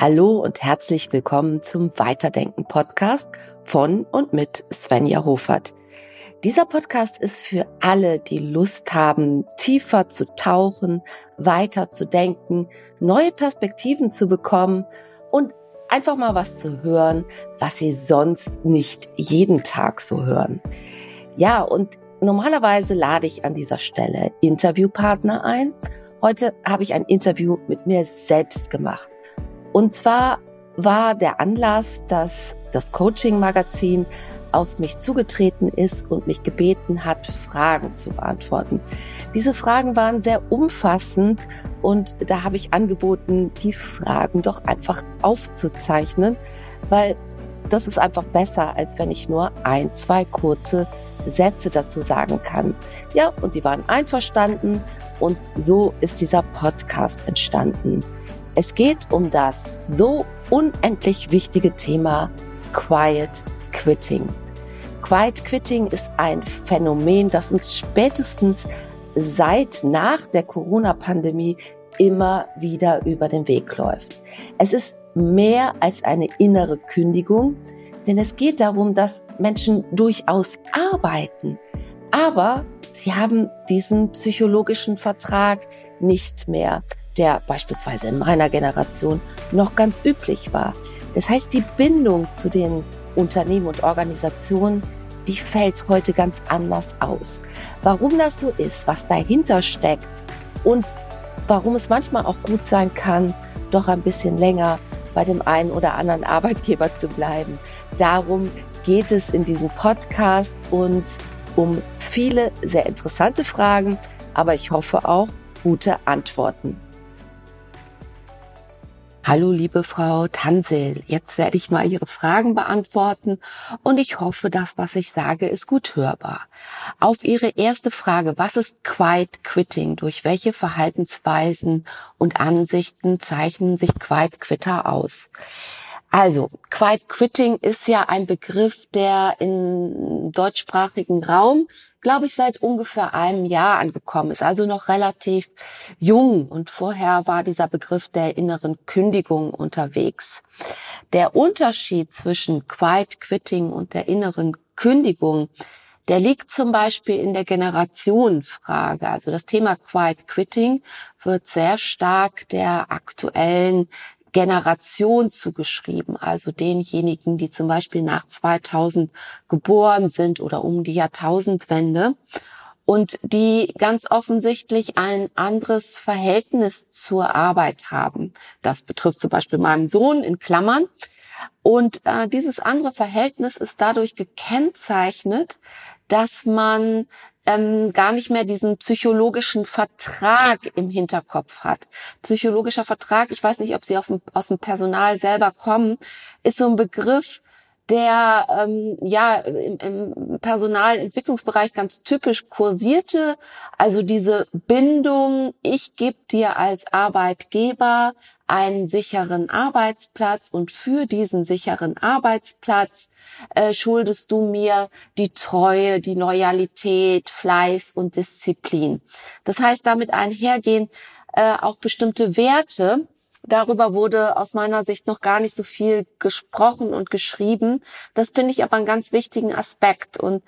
Hallo und herzlich willkommen zum Weiterdenken Podcast von und mit Svenja Hofert. Dieser Podcast ist für alle, die Lust haben, tiefer zu tauchen, weiter zu denken, neue Perspektiven zu bekommen und einfach mal was zu hören, was sie sonst nicht jeden Tag so hören. Ja, und normalerweise lade ich an dieser Stelle Interviewpartner ein. Heute habe ich ein Interview mit mir selbst gemacht. Und zwar war der Anlass, dass das Coaching-Magazin auf mich zugetreten ist und mich gebeten hat, Fragen zu beantworten. Diese Fragen waren sehr umfassend und da habe ich angeboten, die Fragen doch einfach aufzuzeichnen, weil das ist einfach besser, als wenn ich nur ein, zwei kurze Sätze dazu sagen kann. Ja, und die waren einverstanden und so ist dieser Podcast entstanden. Es geht um das so unendlich wichtige Thema Quiet Quitting. Quiet Quitting ist ein Phänomen, das uns spätestens seit nach der Corona-Pandemie immer wieder über den Weg läuft. Es ist mehr als eine innere Kündigung, denn es geht darum, dass Menschen durchaus arbeiten, aber sie haben diesen psychologischen Vertrag nicht mehr der beispielsweise in meiner Generation noch ganz üblich war. Das heißt, die Bindung zu den Unternehmen und Organisationen, die fällt heute ganz anders aus. Warum das so ist, was dahinter steckt und warum es manchmal auch gut sein kann, doch ein bisschen länger bei dem einen oder anderen Arbeitgeber zu bleiben. Darum geht es in diesem Podcast und um viele sehr interessante Fragen, aber ich hoffe auch gute Antworten. Hallo, liebe Frau Tansel. Jetzt werde ich mal Ihre Fragen beantworten und ich hoffe, das, was ich sage, ist gut hörbar. Auf Ihre erste Frage, was ist Quiet Quitting? Durch welche Verhaltensweisen und Ansichten zeichnen sich Quiet Quitter aus? Also, Quiet Quitting ist ja ein Begriff, der im deutschsprachigen Raum glaube ich, seit ungefähr einem Jahr angekommen ist, also noch relativ jung. Und vorher war dieser Begriff der inneren Kündigung unterwegs. Der Unterschied zwischen Quiet Quitting und der inneren Kündigung, der liegt zum Beispiel in der Generationenfrage. Also das Thema Quiet Quitting wird sehr stark der aktuellen Generation zugeschrieben, also denjenigen, die zum Beispiel nach 2000 geboren sind oder um die Jahrtausendwende und die ganz offensichtlich ein anderes Verhältnis zur Arbeit haben. Das betrifft zum Beispiel meinen Sohn in Klammern. Und äh, dieses andere Verhältnis ist dadurch gekennzeichnet, dass man ähm, gar nicht mehr diesen psychologischen Vertrag im Hinterkopf hat. Psychologischer Vertrag, ich weiß nicht, ob Sie auf aus dem Personal selber kommen, ist so ein Begriff, der ähm, ja im, im Personalentwicklungsbereich ganz typisch kursierte. Also diese Bindung, ich gebe dir als Arbeitgeber einen sicheren Arbeitsplatz und für diesen sicheren Arbeitsplatz äh, schuldest du mir die Treue, die Loyalität, Fleiß und Disziplin. Das heißt, damit einhergehen äh, auch bestimmte Werte, Darüber wurde aus meiner Sicht noch gar nicht so viel gesprochen und geschrieben. Das finde ich aber einen ganz wichtigen Aspekt. Und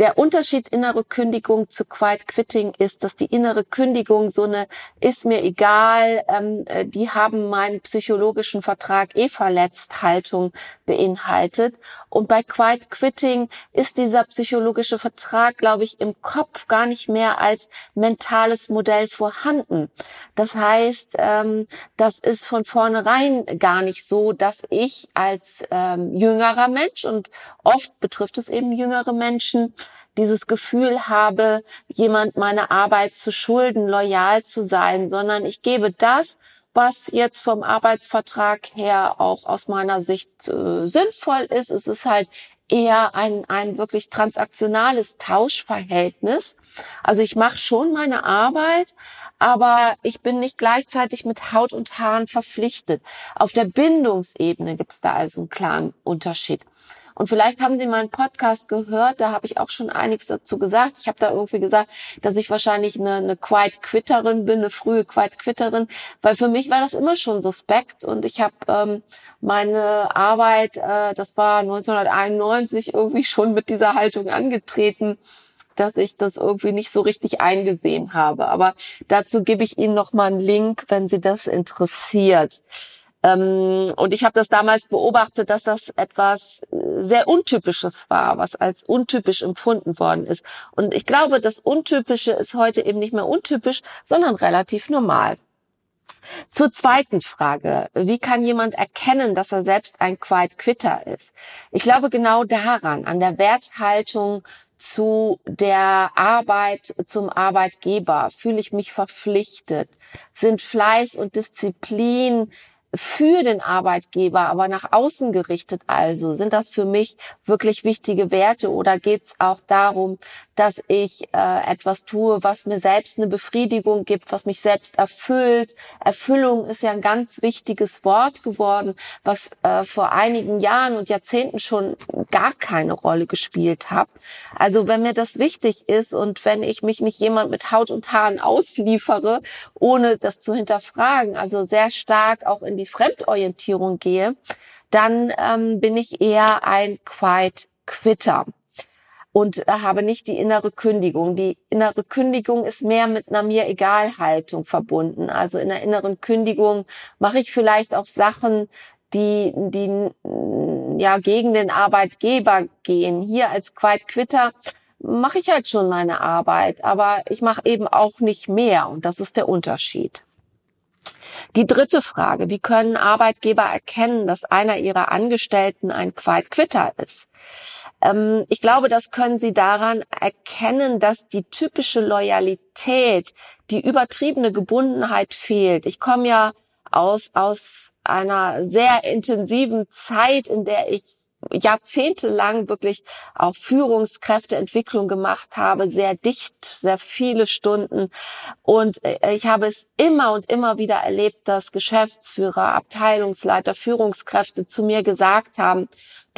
der Unterschied innere Kündigung zu Quiet Quitting ist, dass die innere Kündigung so eine ist mir egal, ähm, äh, die haben meinen psychologischen Vertrag eh verletzt Haltung beinhaltet. Und bei Quiet Quitting ist dieser psychologische Vertrag, glaube ich, im Kopf gar nicht mehr als mentales Modell vorhanden. Das heißt, ähm, das ist von vornherein gar nicht so, dass ich als ähm, jüngerer Mensch und oft betrifft es eben jüngere Menschen, dieses Gefühl habe, jemand meine Arbeit zu schulden, loyal zu sein, sondern ich gebe das, was jetzt vom Arbeitsvertrag her auch aus meiner Sicht äh, sinnvoll ist. Es ist halt eher ein, ein wirklich transaktionales Tauschverhältnis. Also ich mache schon meine Arbeit, aber ich bin nicht gleichzeitig mit Haut und Haaren verpflichtet. Auf der Bindungsebene gibt es da also einen klaren Unterschied. Und vielleicht haben Sie meinen Podcast gehört, da habe ich auch schon einiges dazu gesagt. Ich habe da irgendwie gesagt, dass ich wahrscheinlich eine, eine Quiet-Quitterin bin, eine frühe Quiet-Quitterin, weil für mich war das immer schon suspekt und ich habe ähm, meine Arbeit, äh, das war 1991 irgendwie schon mit dieser Haltung angetreten dass ich das irgendwie nicht so richtig eingesehen habe. Aber dazu gebe ich Ihnen noch mal einen Link, wenn Sie das interessiert. Ähm, und ich habe das damals beobachtet, dass das etwas äh, sehr Untypisches war, was als untypisch empfunden worden ist. Und ich glaube, das Untypische ist heute eben nicht mehr untypisch, sondern relativ normal. Zur zweiten Frage. Wie kann jemand erkennen, dass er selbst ein Quiet Quitter ist? Ich glaube genau daran, an der Werthaltung zu der Arbeit zum Arbeitgeber? Fühle ich mich verpflichtet? Sind Fleiß und Disziplin für den Arbeitgeber, aber nach außen gerichtet also? Sind das für mich wirklich wichtige Werte oder geht es auch darum, dass ich äh, etwas tue, was mir selbst eine Befriedigung gibt, was mich selbst erfüllt? Erfüllung ist ja ein ganz wichtiges Wort geworden, was äh, vor einigen Jahren und Jahrzehnten schon gar keine Rolle gespielt hat. Also wenn mir das wichtig ist und wenn ich mich nicht jemand mit Haut und Haaren ausliefere, ohne das zu hinterfragen, also sehr stark auch in die Fremdorientierung gehe, dann ähm, bin ich eher ein Quiet Quitter und äh, habe nicht die innere Kündigung. Die innere Kündigung ist mehr mit einer mir egal Haltung verbunden. Also in der inneren Kündigung mache ich vielleicht auch Sachen, die, die ja gegen den Arbeitgeber gehen. Hier als Quiet Quitter mache ich halt schon meine Arbeit, aber ich mache eben auch nicht mehr und das ist der Unterschied. Die dritte Frage, wie können Arbeitgeber erkennen, dass einer ihrer Angestellten ein Quiet Quitter ist? Ähm, ich glaube, das können sie daran erkennen, dass die typische Loyalität, die übertriebene Gebundenheit fehlt. Ich komme ja aus, aus einer sehr intensiven Zeit, in der ich jahrzehntelang wirklich auch Führungskräfteentwicklung gemacht habe, sehr dicht, sehr viele Stunden. Und äh, ich habe es immer und immer wieder erlebt, dass Geschäftsführer, Abteilungsleiter, Führungskräfte zu mir gesagt haben,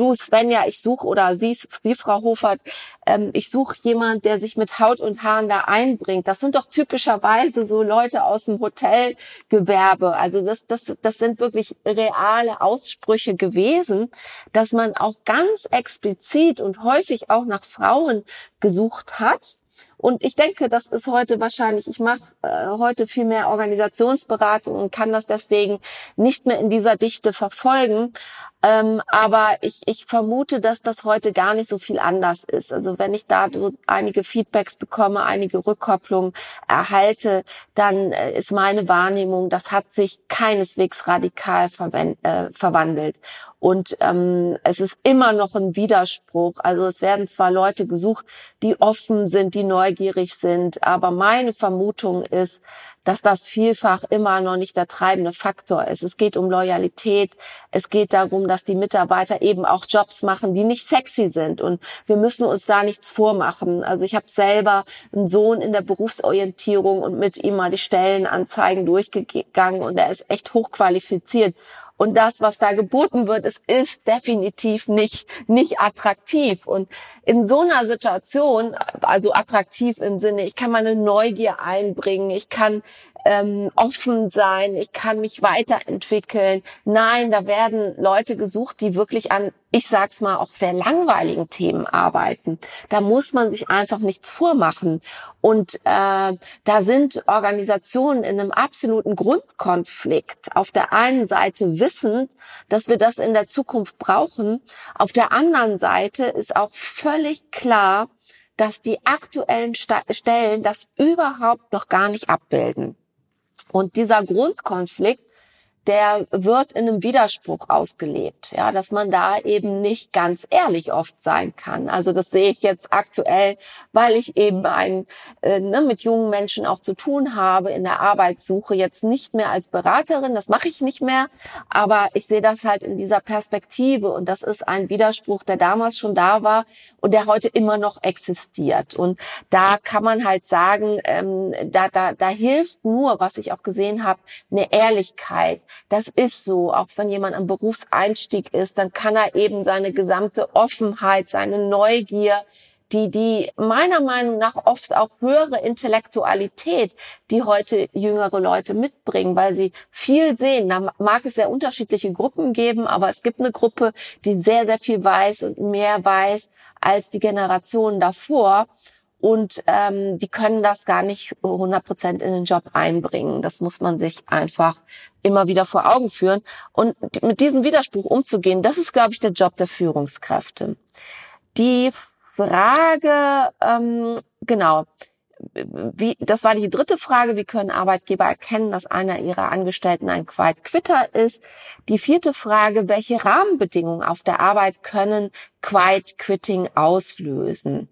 du Svenja, ich suche oder Sie, Sie Frau Hofert, ähm, ich suche jemand, der sich mit Haut und Haaren da einbringt. Das sind doch typischerweise so Leute aus dem Hotelgewerbe. Also das, das, das sind wirklich reale Aussprüche gewesen, dass man auch ganz explizit und häufig auch nach Frauen gesucht hat und ich denke, das ist heute wahrscheinlich, ich mache äh, heute viel mehr Organisationsberatung und kann das deswegen nicht mehr in dieser Dichte verfolgen. Ähm, aber ich, ich vermute, dass das heute gar nicht so viel anders ist. Also wenn ich da so einige Feedbacks bekomme, einige Rückkopplungen erhalte, dann äh, ist meine Wahrnehmung, das hat sich keineswegs radikal äh, verwandelt. Und ähm, es ist immer noch ein Widerspruch. Also es werden zwar Leute gesucht, die offen sind, die neugierig sind, aber meine Vermutung ist, dass das vielfach immer noch nicht der treibende Faktor ist. Es geht um Loyalität. Es geht darum, dass die Mitarbeiter eben auch Jobs machen, die nicht sexy sind. Und wir müssen uns da nichts vormachen. Also ich habe selber einen Sohn in der Berufsorientierung und mit ihm mal die Stellenanzeigen durchgegangen und er ist echt hochqualifiziert. Und das, was da geboten wird, es ist definitiv nicht, nicht attraktiv. Und in so einer Situation, also attraktiv im Sinne, ich kann meine Neugier einbringen, ich kann ähm, offen sein, ich kann mich weiterentwickeln. Nein, da werden Leute gesucht, die wirklich an, ich sag's mal, auch sehr langweiligen Themen arbeiten. Da muss man sich einfach nichts vormachen. Und äh, da sind Organisationen in einem absoluten Grundkonflikt. Auf der einen Seite wissen, dass wir das in der Zukunft brauchen. Auf der anderen Seite ist auch völlig klar, dass die aktuellen Stellen das überhaupt noch gar nicht abbilden. Und dieser Grundkonflikt der wird in einem Widerspruch ausgelebt, ja, dass man da eben nicht ganz ehrlich oft sein kann. Also das sehe ich jetzt aktuell, weil ich eben ein, äh, ne, mit jungen Menschen auch zu tun habe in der Arbeitssuche, jetzt nicht mehr als Beraterin, das mache ich nicht mehr, aber ich sehe das halt in dieser Perspektive und das ist ein Widerspruch, der damals schon da war und der heute immer noch existiert. Und da kann man halt sagen, ähm, da, da, da hilft nur, was ich auch gesehen habe, eine Ehrlichkeit Das ist so. Auch wenn jemand am Berufseinstieg ist, dann kann er eben seine gesamte Offenheit, seine Neugier, die, die meiner Meinung nach oft auch höhere Intellektualität, die heute jüngere Leute mitbringen, weil sie viel sehen. Da mag es sehr unterschiedliche Gruppen geben, aber es gibt eine Gruppe, die sehr, sehr viel weiß und mehr weiß als die Generation davor. Und ähm, die können das gar nicht 100 Prozent in den Job einbringen. Das muss man sich einfach immer wieder vor Augen führen. Und mit diesem Widerspruch umzugehen, das ist, glaube ich, der Job der Führungskräfte. Die Frage, ähm, genau, wie, das war die dritte Frage, wie können Arbeitgeber erkennen, dass einer ihrer Angestellten ein Quiet Quitter ist? Die vierte Frage, welche Rahmenbedingungen auf der Arbeit können Quiet Quitting auslösen?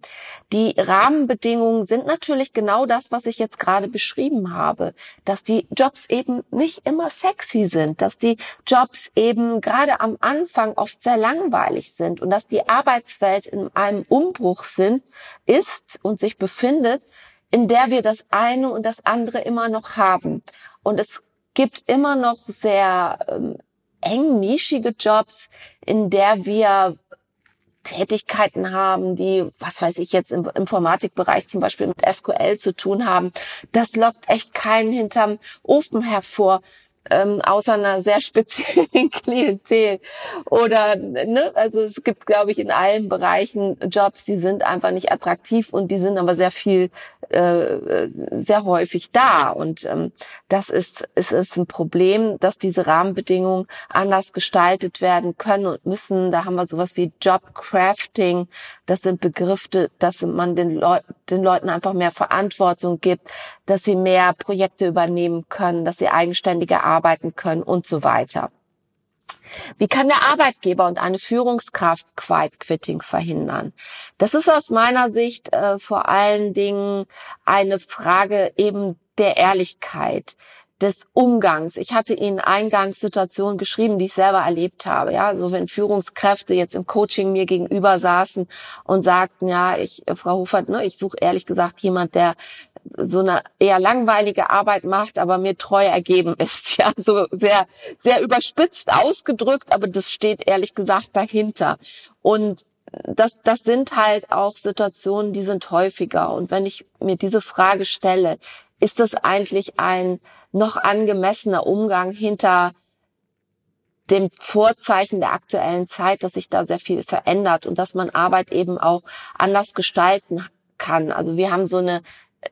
Die Rahmenbedingungen sind natürlich genau das, was ich jetzt gerade beschrieben habe, dass die Jobs eben nicht immer sexy sind, dass die Jobs eben gerade am Anfang oft sehr langweilig sind und dass die Arbeitswelt in einem Umbruch sind, ist und sich befindet, in der wir das eine und das andere immer noch haben. Und es gibt immer noch sehr ähm, eng nischige Jobs, in der wir Tätigkeiten haben, die, was weiß ich jetzt im Informatikbereich zum Beispiel mit SQL zu tun haben. Das lockt echt keinen hinterm Ofen hervor ähm, außer einer sehr speziellen Klientel. Oder, ne, also es gibt, glaube ich, in allen Bereichen Jobs, die sind einfach nicht attraktiv und die sind aber sehr viel, äh, sehr häufig da. Und ähm, das ist, ist, ist ein Problem, dass diese Rahmenbedingungen anders gestaltet werden können und müssen. Da haben wir sowas wie Jobcrafting. Das sind Begriffe, dass man den, Leu den Leuten einfach mehr Verantwortung gibt, dass sie mehr Projekte übernehmen können, dass sie eigenständiger arbeiten können und so weiter. Wie kann der Arbeitgeber und eine Führungskraft Quiet Quitting verhindern? Das ist aus meiner Sicht äh, vor allen Dingen eine Frage eben der Ehrlichkeit des Umgangs. Ich hatte Ihnen Eingangssituationen geschrieben, die ich selber erlebt habe. Ja, so wenn Führungskräfte jetzt im Coaching mir gegenüber saßen und sagten, ja, ich, Frau Hofert, ne, ich suche ehrlich gesagt jemand, der so eine eher langweilige Arbeit macht, aber mir treu ergeben ist. Ja, so sehr, sehr überspitzt ausgedrückt, aber das steht ehrlich gesagt dahinter. Und das, das sind halt auch Situationen, die sind häufiger. Und wenn ich mir diese Frage stelle, ist das eigentlich ein noch angemessener Umgang hinter dem Vorzeichen der aktuellen Zeit, dass sich da sehr viel verändert und dass man Arbeit eben auch anders gestalten kann. Also wir haben so eine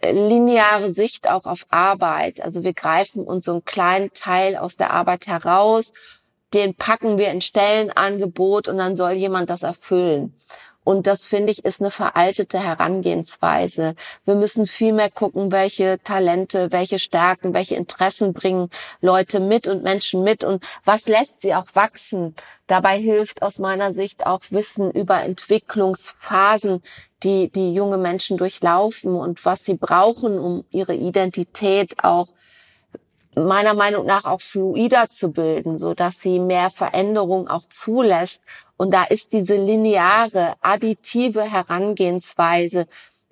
lineare Sicht auch auf Arbeit. Also wir greifen uns so einen kleinen Teil aus der Arbeit heraus, den packen wir in Stellenangebot und dann soll jemand das erfüllen. Und das finde ich ist eine veraltete Herangehensweise. Wir müssen viel mehr gucken, welche Talente, welche Stärken, welche Interessen bringen Leute mit und Menschen mit und was lässt sie auch wachsen. Dabei hilft aus meiner Sicht auch Wissen über Entwicklungsphasen, die die junge Menschen durchlaufen und was sie brauchen, um ihre Identität auch meiner Meinung nach auch fluider zu bilden, so dass sie mehr Veränderung auch zulässt. Und da ist diese lineare, additive Herangehensweise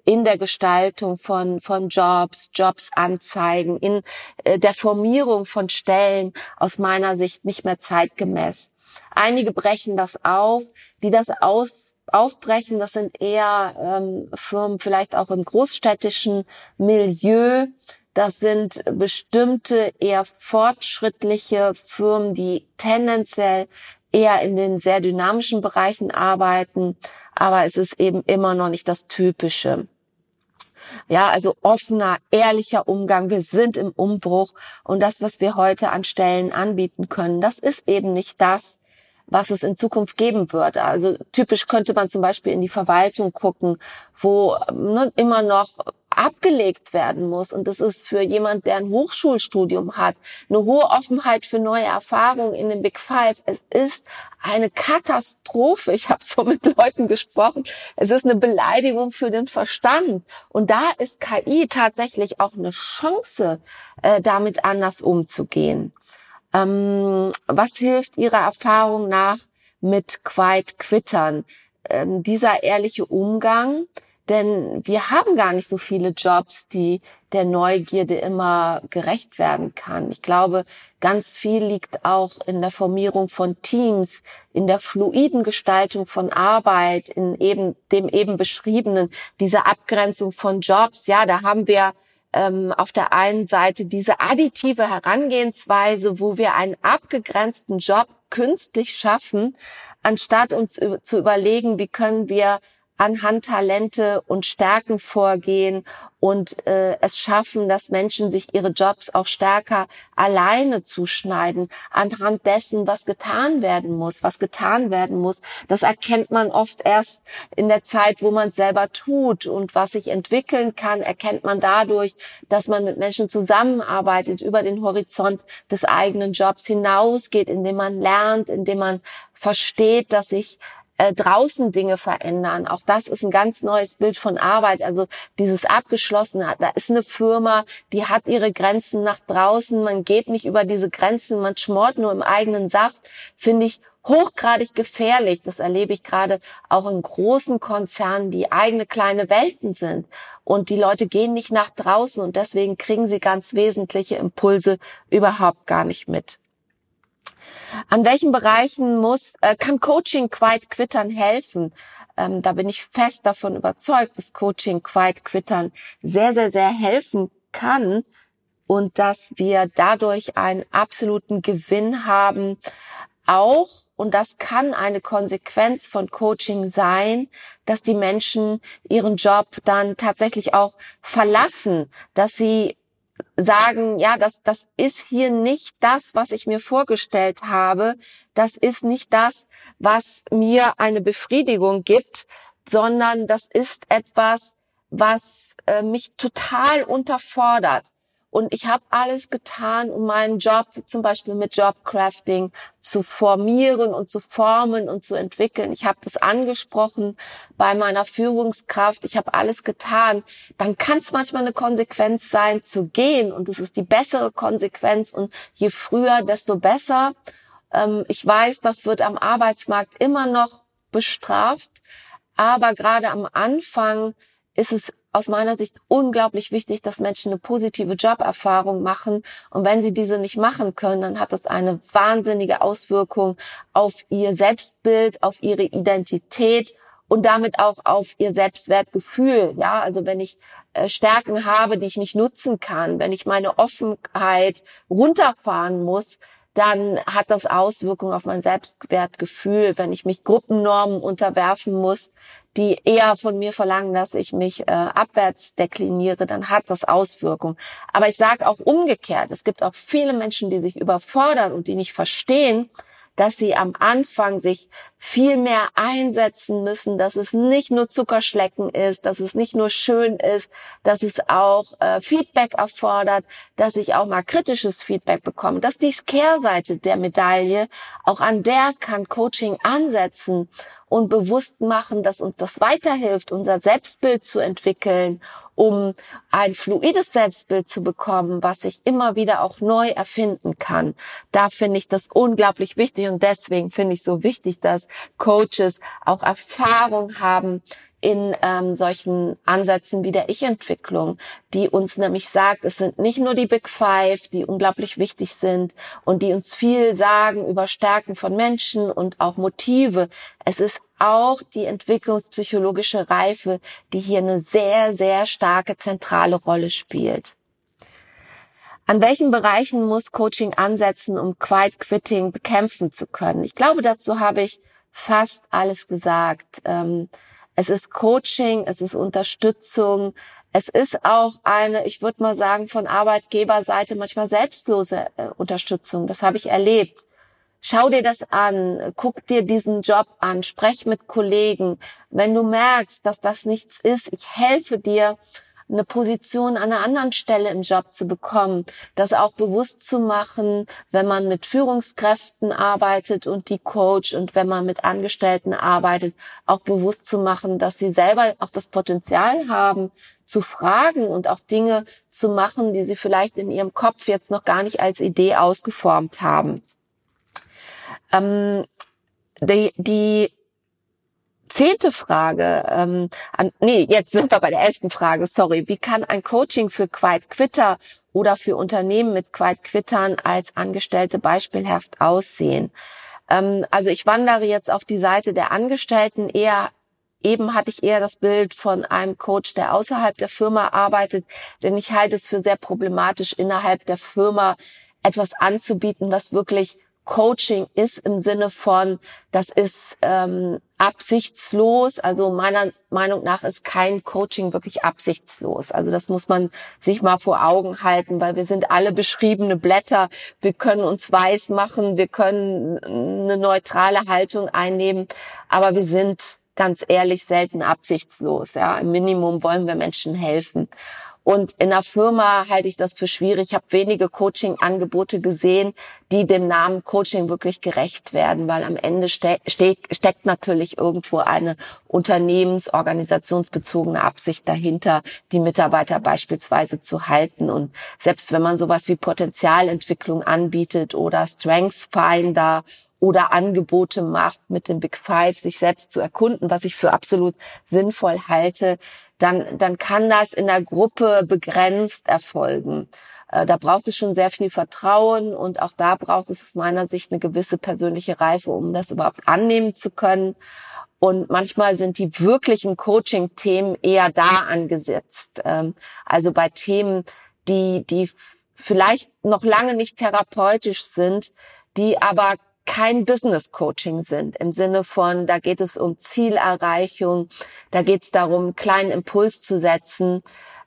in der Gestaltung von, von Jobs, Jobsanzeigen, in äh, der Formierung von Stellen aus meiner Sicht nicht mehr zeitgemäß. Einige brechen das auf, die das aus, aufbrechen, das sind eher ähm, Firmen vielleicht auch im großstädtischen Milieu, das sind bestimmte eher fortschrittliche Firmen, die tendenziell eher in den sehr dynamischen Bereichen arbeiten, aber es ist eben immer noch nicht das Typische. Ja, also offener, ehrlicher Umgang. Wir sind im Umbruch und das, was wir heute an Stellen anbieten können, das ist eben nicht das, was es in Zukunft geben wird. Also typisch könnte man zum Beispiel in die Verwaltung gucken, wo ne, immer noch abgelegt werden muss. Und das ist für jemand, der ein Hochschulstudium hat, eine hohe Offenheit für neue Erfahrungen in den Big Five. Es ist eine Katastrophe. Ich habe so mit Leuten gesprochen. Es ist eine Beleidigung für den Verstand. Und da ist KI tatsächlich auch eine Chance, äh, damit anders umzugehen. Ähm, was hilft Ihrer Erfahrung nach mit Quiet Quittern? Ähm, dieser ehrliche Umgang, denn wir haben gar nicht so viele Jobs, die der Neugierde immer gerecht werden kann. Ich glaube, ganz viel liegt auch in der Formierung von Teams, in der fluiden Gestaltung von Arbeit, in eben dem eben beschriebenen, dieser Abgrenzung von Jobs. Ja, da haben wir ähm, auf der einen Seite diese additive Herangehensweise, wo wir einen abgegrenzten Job künstlich schaffen, anstatt uns zu überlegen, wie können wir anhand Talente und Stärken vorgehen und äh, es schaffen, dass Menschen sich ihre Jobs auch stärker alleine zuschneiden, anhand dessen, was getan werden muss, was getan werden muss. Das erkennt man oft erst in der Zeit, wo man es selber tut und was sich entwickeln kann, erkennt man dadurch, dass man mit Menschen zusammenarbeitet, über den Horizont des eigenen Jobs hinausgeht, indem man lernt, indem man versteht, dass sich äh, draußen Dinge verändern. Auch das ist ein ganz neues Bild von Arbeit. Also dieses abgeschlossene, da ist eine Firma, die hat ihre Grenzen nach draußen. Man geht nicht über diese Grenzen, man schmort nur im eigenen Saft. Finde ich hochgradig gefährlich. Das erlebe ich gerade auch in großen Konzernen, die eigene kleine Welten sind. Und die Leute gehen nicht nach draußen und deswegen kriegen sie ganz wesentliche Impulse überhaupt gar nicht mit. An welchen Bereichen muss, äh, kann Coaching Quiet Quittern helfen? Ähm, da bin ich fest davon überzeugt, dass Coaching Quiet Quittern sehr, sehr, sehr helfen kann und dass wir dadurch einen absoluten Gewinn haben. Auch, und das kann eine Konsequenz von Coaching sein, dass die Menschen ihren Job dann tatsächlich auch verlassen, dass sie sagen, ja, das, das ist hier nicht das, was ich mir vorgestellt habe. Das ist nicht das, was mir eine Befriedigung gibt, sondern das ist etwas, was äh, mich total unterfordert. Und ich habe alles getan, um meinen Job zum Beispiel mit Jobcrafting zu formieren und zu formen und zu entwickeln. Ich habe das angesprochen bei meiner Führungskraft. Ich habe alles getan. Dann kann es manchmal eine Konsequenz sein, zu gehen. Und es ist die bessere Konsequenz. Und je früher, desto besser. Ähm, ich weiß, das wird am Arbeitsmarkt immer noch bestraft. Aber gerade am Anfang ist es aus meiner Sicht unglaublich wichtig, dass Menschen eine positive Joberfahrung machen. Und wenn sie diese nicht machen können, dann hat das eine wahnsinnige Auswirkung auf ihr Selbstbild, auf ihre Identität und damit auch auf ihr Selbstwertgefühl. Ja, also wenn ich äh, Stärken habe, die ich nicht nutzen kann, wenn ich meine Offenheit runterfahren muss, dann hat das Auswirkungen auf mein Selbstwertgefühl, wenn ich mich Gruppennormen unterwerfen muss, die eher von mir verlangen, dass ich mich äh, abwärts dekliniere, dann hat das Auswirkungen. Aber ich sage auch umgekehrt, es gibt auch viele Menschen, die sich überfordern und die nicht verstehen, dass sie am Anfang sich viel mehr einsetzen müssen, dass es nicht nur Zuckerschlecken ist, dass es nicht nur schön ist, dass es auch äh, Feedback erfordert, dass ich auch mal kritisches Feedback bekomme. Das ist die Kehrseite der Medaille. Auch an der kann Coaching ansetzen und bewusst machen, dass uns das weiterhilft, unser Selbstbild zu entwickeln, um ein fluides Selbstbild zu bekommen, was sich immer wieder auch neu erfinden kann. Da finde ich das unglaublich wichtig und deswegen finde ich so wichtig, dass Coaches auch Erfahrung haben in ähm, solchen Ansätzen wie der Ich-Entwicklung, die uns nämlich sagt, es sind nicht nur die Big Five, die unglaublich wichtig sind und die uns viel sagen über Stärken von Menschen und auch Motive. Es ist auch die entwicklungspsychologische Reife, die hier eine sehr, sehr starke zentrale Rolle spielt. An welchen Bereichen muss Coaching ansetzen, um Quiet Quitting bekämpfen zu können? Ich glaube, dazu habe ich fast alles gesagt. Ähm, es ist Coaching, es ist Unterstützung, es ist auch eine, ich würde mal sagen, von Arbeitgeberseite manchmal selbstlose äh, Unterstützung. Das habe ich erlebt. Schau dir das an, guck dir diesen Job an, sprech mit Kollegen. Wenn du merkst, dass das nichts ist, ich helfe dir, eine Position an einer anderen Stelle im Job zu bekommen, das auch bewusst zu machen, wenn man mit Führungskräften arbeitet und die Coach und wenn man mit Angestellten arbeitet, auch bewusst zu machen, dass sie selber auch das Potenzial haben, zu fragen und auch Dinge zu machen, die sie vielleicht in ihrem Kopf jetzt noch gar nicht als Idee ausgeformt haben. Ähm, die, die zehnte Frage, ähm, an, nee, jetzt sind wir bei der elften Frage, sorry. Wie kann ein Coaching für Quiet Quitter oder für Unternehmen mit Quiet Quittern als Angestellte beispielhaft aussehen? Ähm, also ich wandere jetzt auf die Seite der Angestellten eher Eben hatte ich eher das Bild von einem Coach, der außerhalb der Firma arbeitet, denn ich halte es für sehr problematisch, innerhalb der Firma etwas anzubieten, was wirklich Coaching ist im Sinne von, das ist ähm, absichtslos. Also meiner Meinung nach ist kein Coaching wirklich absichtslos. Also das muss man sich mal vor Augen halten, weil wir sind alle beschriebene Blätter. Wir können uns weiß machen, wir können eine neutrale Haltung einnehmen, aber wir sind ganz ehrlich selten absichtslos. Ja, im Minimum wollen wir Menschen helfen. Und in der Firma halte ich das für schwierig. Ich habe wenige Coaching-Angebote gesehen, die dem Namen Coaching wirklich gerecht werden, weil am Ende ste ste steckt natürlich irgendwo eine unternehmensorganisationsbezogene Absicht dahinter, die Mitarbeiter beispielsweise zu halten. Und selbst wenn man sowas wie Potenzialentwicklung anbietet oder Strengths Finder oder Angebote macht, mit dem Big Five sich selbst zu erkunden, was ich für absolut sinnvoll halte, dann, dann kann das in der Gruppe begrenzt erfolgen. Äh, da braucht es schon sehr viel Vertrauen und auch da braucht es aus meiner Sicht eine gewisse persönliche Reife, um das überhaupt annehmen zu können. Und manchmal sind die wirklichen Coaching-Themen eher da angesetzt. Ähm, also bei Themen, die, die vielleicht noch lange nicht therapeutisch sind, die aber kein Business Coaching sind im Sinne von, da geht es um Zielerreichung, da geht es darum, einen kleinen Impuls zu setzen.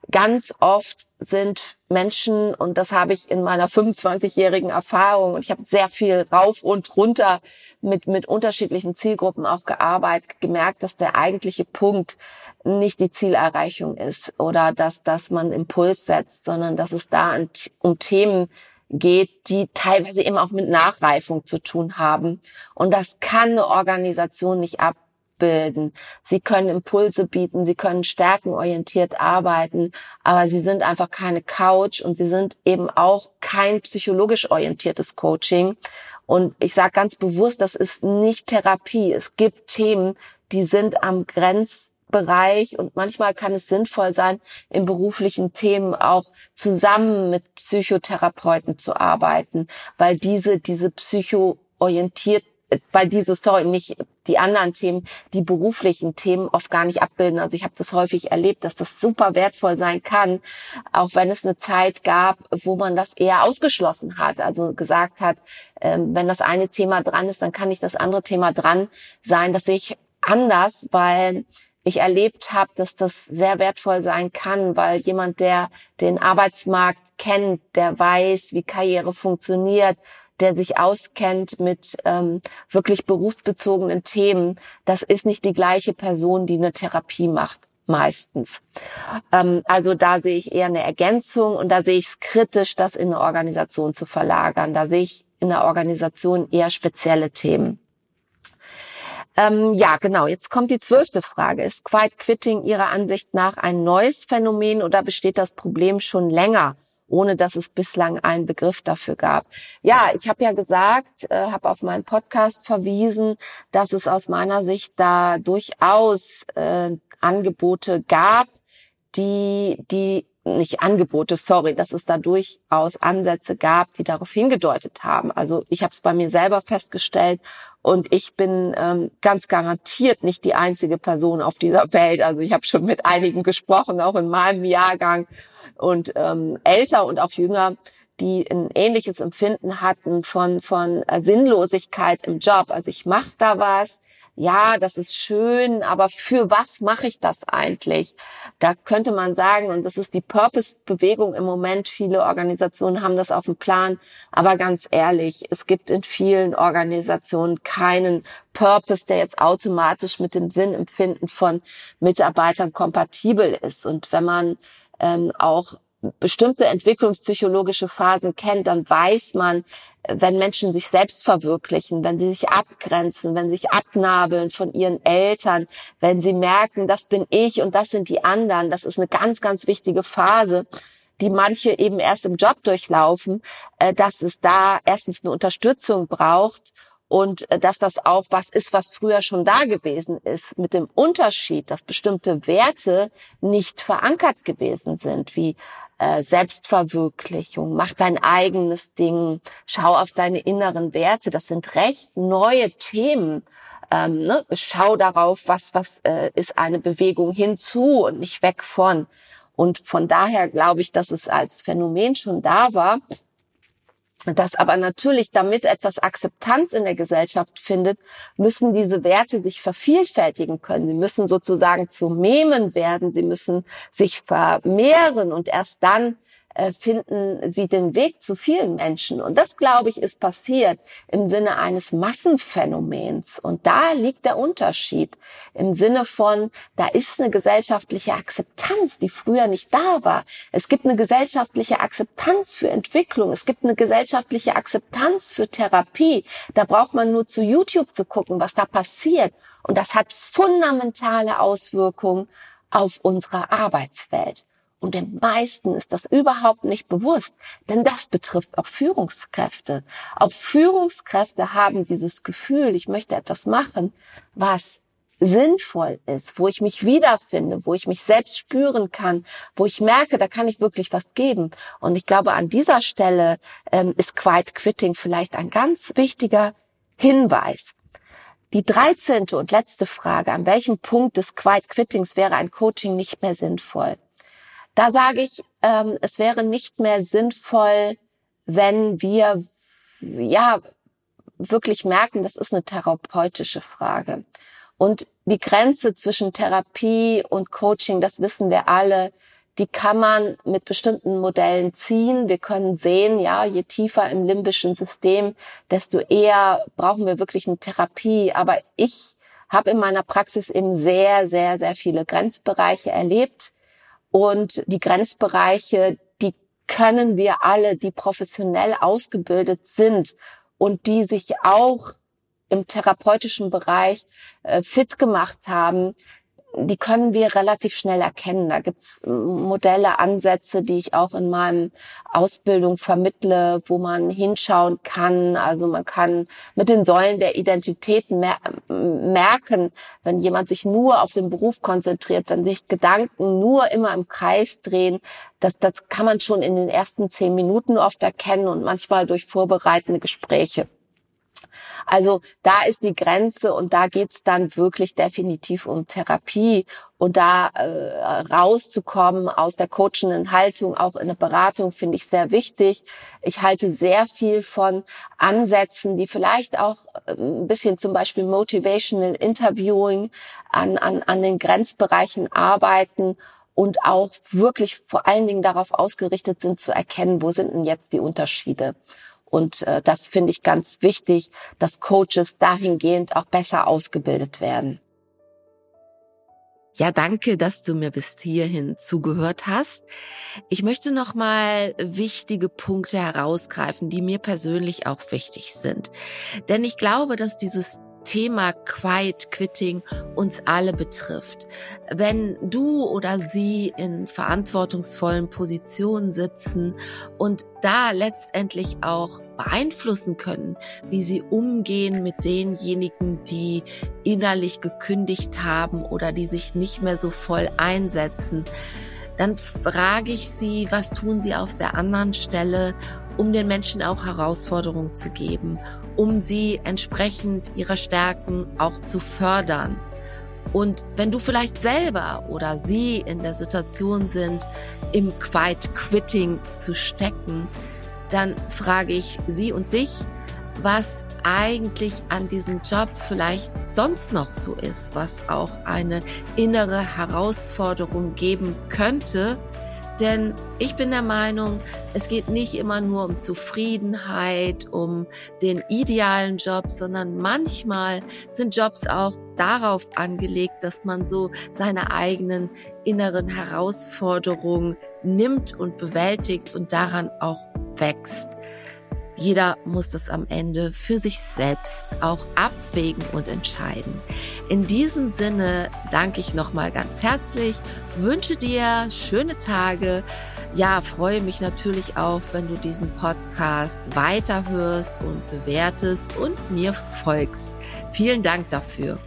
Ganz oft sind Menschen, und das habe ich in meiner 25-jährigen Erfahrung, und ich habe sehr viel rauf und runter mit, mit unterschiedlichen Zielgruppen auch gearbeitet, gemerkt, dass der eigentliche Punkt nicht die Zielerreichung ist oder dass, dass man Impuls setzt, sondern dass es da um Themen geht, die teilweise eben auch mit Nachreifung zu tun haben. Und das kann eine Organisation nicht abbilden. Sie können Impulse bieten, sie können stärkenorientiert arbeiten, aber sie sind einfach keine Couch und sie sind eben auch kein psychologisch orientiertes Coaching. Und ich sage ganz bewusst, das ist nicht Therapie. Es gibt Themen, die sind am Grenz Bereich und manchmal kann es sinnvoll sein, in beruflichen Themen auch zusammen mit Psychotherapeuten zu arbeiten, weil diese, diese psychoorientiert, weil diese, sorry, nicht die anderen Themen, die beruflichen Themen oft gar nicht abbilden. Also ich habe das häufig erlebt, dass das super wertvoll sein kann, auch wenn es eine Zeit gab, wo man das eher ausgeschlossen hat. Also gesagt hat, ähm, wenn das eine Thema dran ist, dann kann nicht das andere Thema dran sein. Das sehe ich anders, weil ich erlebt habe, dass das sehr wertvoll sein kann, weil jemand, der den Arbeitsmarkt kennt, der weiß, wie Karriere funktioniert, der sich auskennt mit ähm, wirklich berufsbezogenen Themen, das ist nicht die gleiche Person, die eine Therapie macht meistens. Ähm, also da sehe ich eher eine Ergänzung und da sehe ich es kritisch, das in eine Organisation zu verlagern. Da sehe ich in der Organisation eher spezielle Themen. Ähm, ja, genau. Jetzt kommt die zwölfte Frage. Ist Quiet Quitting Ihrer Ansicht nach ein neues Phänomen oder besteht das Problem schon länger? ohne dass es bislang einen Begriff dafür gab. Ja, ich habe ja gesagt, äh, habe auf meinen Podcast verwiesen, dass es aus meiner Sicht da durchaus äh, Angebote gab, die die nicht Angebote, sorry, dass es da durchaus Ansätze gab, die darauf hingedeutet haben. Also ich habe es bei mir selber festgestellt und ich bin ähm, ganz garantiert nicht die einzige Person auf dieser Welt. Also ich habe schon mit einigen gesprochen, auch in meinem Jahrgang und ähm, älter und auch jünger, die ein ähnliches Empfinden hatten von von Sinnlosigkeit im Job. Also ich mache da was, ja, das ist schön, aber für was mache ich das eigentlich? Da könnte man sagen, und das ist die Purpose-Bewegung im Moment, viele Organisationen haben das auf dem Plan, aber ganz ehrlich, es gibt in vielen Organisationen keinen Purpose, der jetzt automatisch mit dem Sinnempfinden von Mitarbeitern kompatibel ist. Und wenn man ähm, auch bestimmte entwicklungspsychologische Phasen kennt, dann weiß man, wenn Menschen sich selbst verwirklichen, wenn sie sich abgrenzen, wenn sie sich abnabeln von ihren Eltern, wenn sie merken, das bin ich und das sind die anderen, das ist eine ganz, ganz wichtige Phase, die manche eben erst im Job durchlaufen, äh, dass es da erstens eine Unterstützung braucht und äh, dass das auch was ist, was früher schon da gewesen ist, mit dem Unterschied, dass bestimmte Werte nicht verankert gewesen sind, wie äh, Selbstverwirklichung, mach dein eigenes Ding, schau auf deine inneren Werte. Das sind recht neue Themen. Ähm, ne? Schau darauf, was was äh, ist eine Bewegung hinzu und nicht weg von. Und von daher glaube ich, dass es als Phänomen schon da war dass aber natürlich, damit etwas Akzeptanz in der Gesellschaft findet, müssen diese Werte sich vervielfältigen können. Sie müssen sozusagen zu Memen werden, sie müssen sich vermehren und erst dann finden sie den Weg zu vielen Menschen. Und das, glaube ich, ist passiert im Sinne eines Massenphänomens. Und da liegt der Unterschied im Sinne von, da ist eine gesellschaftliche Akzeptanz, die früher nicht da war. Es gibt eine gesellschaftliche Akzeptanz für Entwicklung. Es gibt eine gesellschaftliche Akzeptanz für Therapie. Da braucht man nur zu YouTube zu gucken, was da passiert. Und das hat fundamentale Auswirkungen auf unsere Arbeitswelt. Und den meisten ist das überhaupt nicht bewusst, denn das betrifft auch Führungskräfte. Auch Führungskräfte haben dieses Gefühl, ich möchte etwas machen, was sinnvoll ist, wo ich mich wiederfinde, wo ich mich selbst spüren kann, wo ich merke, da kann ich wirklich was geben. Und ich glaube, an dieser Stelle ähm, ist Quiet Quitting vielleicht ein ganz wichtiger Hinweis. Die dreizehnte und letzte Frage, an welchem Punkt des Quiet Quittings wäre ein Coaching nicht mehr sinnvoll? Da sage ich, ähm, es wäre nicht mehr sinnvoll, wenn wir ja wirklich merken, das ist eine therapeutische Frage. Und die Grenze zwischen Therapie und Coaching, das wissen wir alle, die kann man mit bestimmten Modellen ziehen. Wir können sehen, ja, je tiefer im limbischen System, desto eher brauchen wir wirklich eine Therapie. Aber ich habe in meiner Praxis eben sehr, sehr, sehr viele Grenzbereiche erlebt und die Grenzbereiche, die können wir alle, die professionell ausgebildet sind und die sich auch im therapeutischen Bereich äh, fit gemacht haben, die können wir relativ schnell erkennen. Da gibt's Modelle, Ansätze, die ich auch in meinem Ausbildung vermittle, wo man hinschauen kann. Also man kann mit den Säulen der Identität mer merken, wenn jemand sich nur auf den Beruf konzentriert, wenn sich Gedanken nur immer im Kreis drehen. Das, das kann man schon in den ersten zehn Minuten oft erkennen und manchmal durch vorbereitende Gespräche. Also da ist die Grenze und da geht's dann wirklich definitiv um Therapie und da äh, rauszukommen aus der coachenden Haltung, auch in der Beratung, finde ich sehr wichtig. Ich halte sehr viel von Ansätzen, die vielleicht auch äh, ein bisschen zum Beispiel Motivational Interviewing an, an, an den Grenzbereichen arbeiten und auch wirklich vor allen Dingen darauf ausgerichtet sind zu erkennen, wo sind denn jetzt die Unterschiede. Und äh, das finde ich ganz wichtig, dass Coaches dahingehend auch besser ausgebildet werden. Ja, danke, dass du mir bis hierhin zugehört hast. Ich möchte noch mal wichtige Punkte herausgreifen, die mir persönlich auch wichtig sind. Denn ich glaube, dass dieses Thema Quiet Quitting uns alle betrifft. Wenn du oder sie in verantwortungsvollen Positionen sitzen und da letztendlich auch beeinflussen können, wie sie umgehen mit denjenigen, die innerlich gekündigt haben oder die sich nicht mehr so voll einsetzen, dann frage ich sie, was tun sie auf der anderen Stelle, um den Menschen auch Herausforderungen zu geben, um sie entsprechend ihrer Stärken auch zu fördern. Und wenn du vielleicht selber oder sie in der Situation sind, im Quiet Quitting zu stecken, dann frage ich sie und dich, was eigentlich an diesem Job vielleicht sonst noch so ist, was auch eine innere Herausforderung geben könnte, denn ich bin der Meinung, es geht nicht immer nur um Zufriedenheit, um den idealen Job, sondern manchmal sind Jobs auch darauf angelegt, dass man so seine eigenen inneren Herausforderungen nimmt und bewältigt und daran auch wächst. Jeder muss das am Ende für sich selbst auch abwägen und entscheiden. In diesem Sinne danke ich nochmal ganz herzlich, wünsche dir schöne Tage. Ja, freue mich natürlich auch, wenn du diesen Podcast weiterhörst und bewertest und mir folgst. Vielen Dank dafür.